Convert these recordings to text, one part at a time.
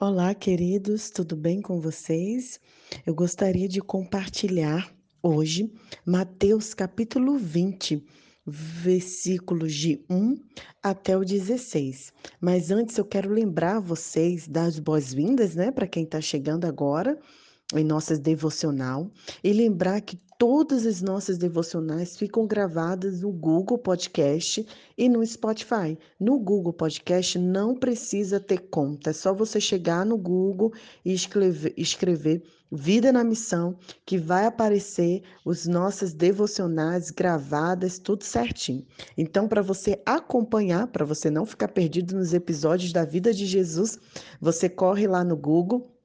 Olá, queridos, tudo bem com vocês? Eu gostaria de compartilhar hoje Mateus capítulo 20, versículos de 1 até o 16. Mas antes eu quero lembrar vocês das boas-vindas, né, para quem está chegando agora em nossas devocional e lembrar que todas as nossas devocionais ficam gravadas no Google Podcast e no Spotify. No Google Podcast não precisa ter conta, é só você chegar no Google e escrever, escrever Vida na Missão, que vai aparecer os nossas devocionais gravadas, tudo certinho. Então, para você acompanhar, para você não ficar perdido nos episódios da vida de Jesus, você corre lá no Google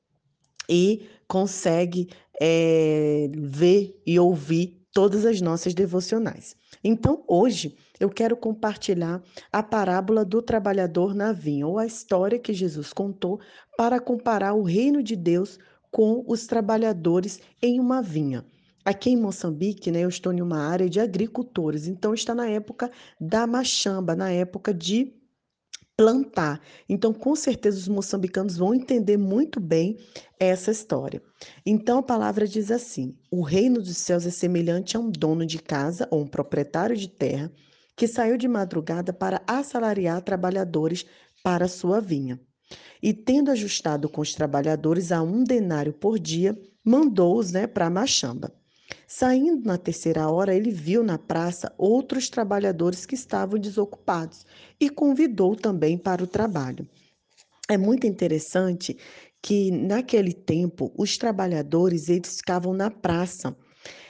e consegue é, ver e ouvir todas as nossas devocionais. Então, hoje, eu quero compartilhar a parábola do trabalhador na vinha, ou a história que Jesus contou para comparar o reino de Deus com os trabalhadores em uma vinha. Aqui em Moçambique, né, eu estou em uma área de agricultores, então está na época da machamba, na época de plantar. Então, com certeza, os moçambicanos vão entender muito bem essa história. Então, a palavra diz assim: O reino dos céus é semelhante a um dono de casa ou um proprietário de terra que saiu de madrugada para assalariar trabalhadores para sua vinha. E, tendo ajustado com os trabalhadores a um denário por dia, mandou-os né, para machamba. Saindo na terceira hora, ele viu na praça outros trabalhadores que estavam desocupados e convidou também para o trabalho. É muito interessante que naquele tempo os trabalhadores eles ficavam na praça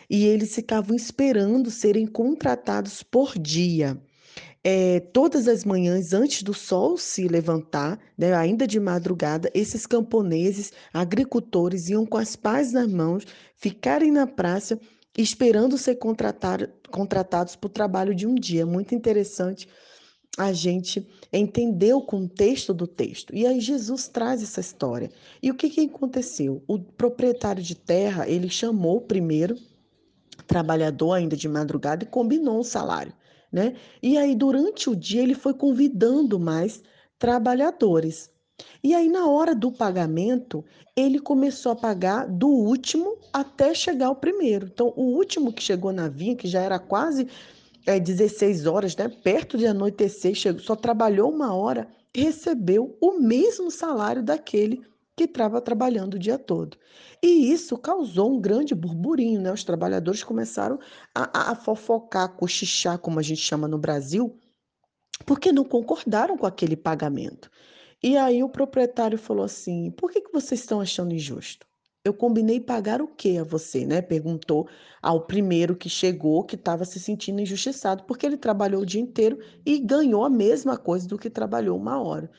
e eles ficavam esperando serem contratados por dia. É, todas as manhãs, antes do sol se levantar, né, ainda de madrugada, esses camponeses, agricultores, iam com as pás nas mãos, ficarem na praça, esperando ser contratados para o trabalho de um dia. Muito interessante a gente entender o contexto do texto. E aí Jesus traz essa história. E o que, que aconteceu? O proprietário de terra, ele chamou primeiro trabalhador ainda de madrugada e combinou um salário né? E aí, durante o dia, ele foi convidando mais trabalhadores. E aí, na hora do pagamento, ele começou a pagar do último até chegar ao primeiro. Então, o último que chegou na vinha, que já era quase é, 16 horas, né? Perto de anoitecer, chegou, só trabalhou uma hora, recebeu o mesmo salário daquele que estava trabalhando o dia todo. E isso causou um grande burburinho, né? Os trabalhadores começaram a, a fofocar, cochichar, como a gente chama no Brasil, porque não concordaram com aquele pagamento. E aí o proprietário falou assim: por que, que vocês estão achando injusto? Eu combinei pagar o que a você, né? Perguntou ao primeiro que chegou, que estava se sentindo injustiçado, porque ele trabalhou o dia inteiro e ganhou a mesma coisa do que trabalhou uma hora.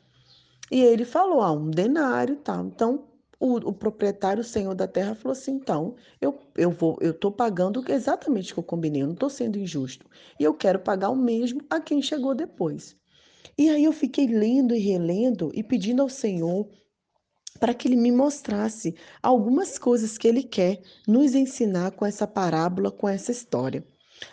E ele falou, ah, um denário e tal. Então, o, o, proprietário, o senhor da terra, falou assim: então, eu, eu vou, eu estou pagando exatamente o que eu combinei, eu não estou sendo injusto. E eu quero pagar o mesmo a quem chegou depois. E aí eu fiquei lendo e relendo e pedindo ao Senhor para que ele me mostrasse algumas coisas que ele quer nos ensinar com essa parábola, com essa história.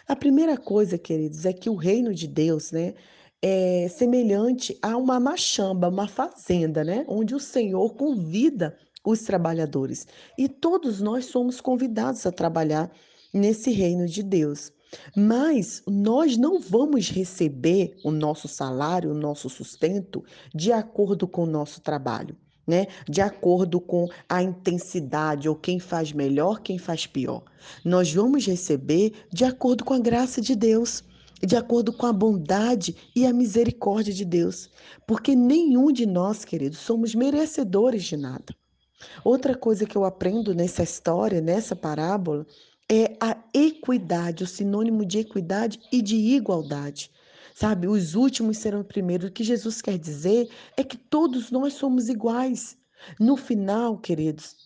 A primeira coisa, queridos, é que o reino de Deus, né, é semelhante a uma machamba, uma fazenda, né? Onde o Senhor convida os trabalhadores. E todos nós somos convidados a trabalhar nesse reino de Deus. Mas nós não vamos receber o nosso salário, o nosso sustento, de acordo com o nosso trabalho. Né? De acordo com a intensidade, ou quem faz melhor, quem faz pior. Nós vamos receber de acordo com a graça de Deus de acordo com a bondade e a misericórdia de Deus, porque nenhum de nós, queridos, somos merecedores de nada. Outra coisa que eu aprendo nessa história, nessa parábola, é a equidade, o sinônimo de equidade e de igualdade. Sabe, os últimos serão primeiros. O que Jesus quer dizer é que todos nós somos iguais. No final, queridos,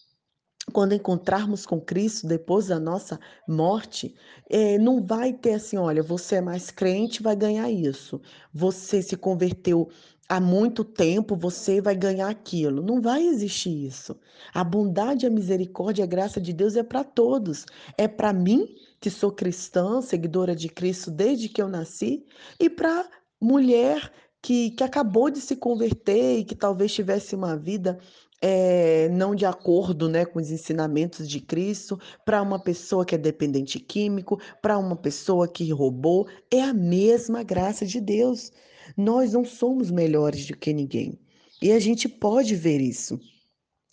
quando encontrarmos com Cristo depois da nossa morte, é, não vai ter assim, olha, você é mais crente, vai ganhar isso. Você se converteu há muito tempo, você vai ganhar aquilo. Não vai existir isso. A bondade, a misericórdia, a graça de Deus é para todos. É para mim, que sou cristã, seguidora de Cristo desde que eu nasci, e para mulher que, que acabou de se converter e que talvez tivesse uma vida é, não de acordo né, com os ensinamentos de Cristo, para uma pessoa que é dependente químico, para uma pessoa que roubou, é a mesma graça de Deus. Nós não somos melhores do que ninguém. E a gente pode ver isso.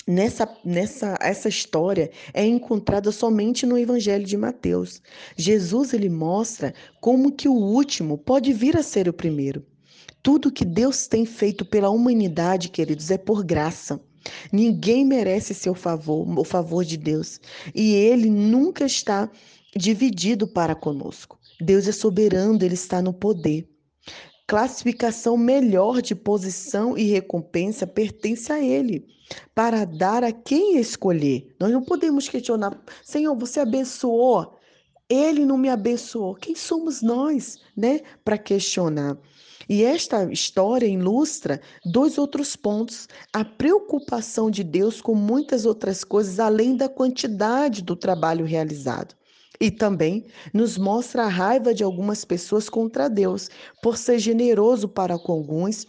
Nessa, nessa essa história é encontrada somente no Evangelho de Mateus. Jesus ele mostra como que o último pode vir a ser o primeiro. Tudo que Deus tem feito pela humanidade, queridos, é por graça. Ninguém merece seu favor, o favor de Deus, e ele nunca está dividido para conosco. Deus é soberano, ele está no poder classificação melhor de posição e recompensa pertence a Ele, para dar a quem escolher. Nós não podemos questionar, Senhor, você abençoou, Ele não me abençoou. Quem somos nós, né, para questionar? E esta história ilustra dois outros pontos: a preocupação de Deus com muitas outras coisas além da quantidade do trabalho realizado. E também nos mostra a raiva de algumas pessoas contra Deus, por ser generoso para com alguns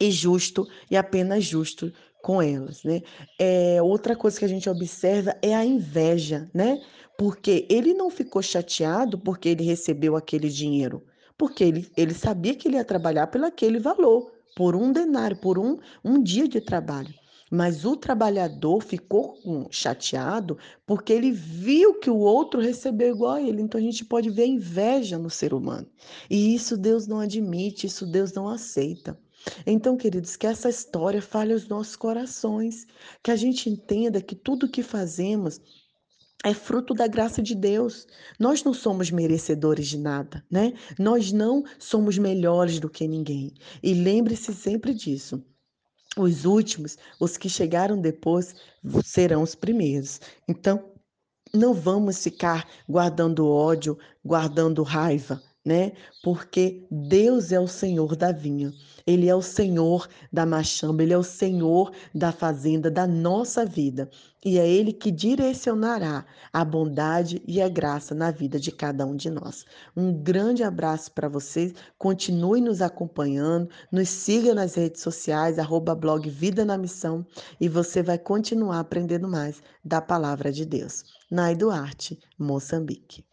e justo e apenas justo com elas, né? É, outra coisa que a gente observa é a inveja, né? Porque ele não ficou chateado porque ele recebeu aquele dinheiro, porque ele, ele sabia que ele ia trabalhar pelo aquele valor, por um denário, por um, um dia de trabalho. Mas o trabalhador ficou chateado porque ele viu que o outro recebeu igual a ele. Então a gente pode ver inveja no ser humano. E isso Deus não admite, isso Deus não aceita. Então, queridos, que essa história fale aos nossos corações, que a gente entenda que tudo que fazemos é fruto da graça de Deus. Nós não somos merecedores de nada, né? Nós não somos melhores do que ninguém. E lembre-se sempre disso. Os últimos, os que chegaram depois, serão os primeiros. Então, não vamos ficar guardando ódio, guardando raiva, né? Porque Deus é o Senhor da vinha. Ele é o Senhor da machamba, ele é o Senhor da fazenda, da nossa vida. E é ele que direcionará a bondade e a graça na vida de cada um de nós. Um grande abraço para vocês. Continue nos acompanhando, nos siga nas redes sociais, arroba blog Vida na Missão, e você vai continuar aprendendo mais da palavra de Deus. Nai Duarte, Moçambique.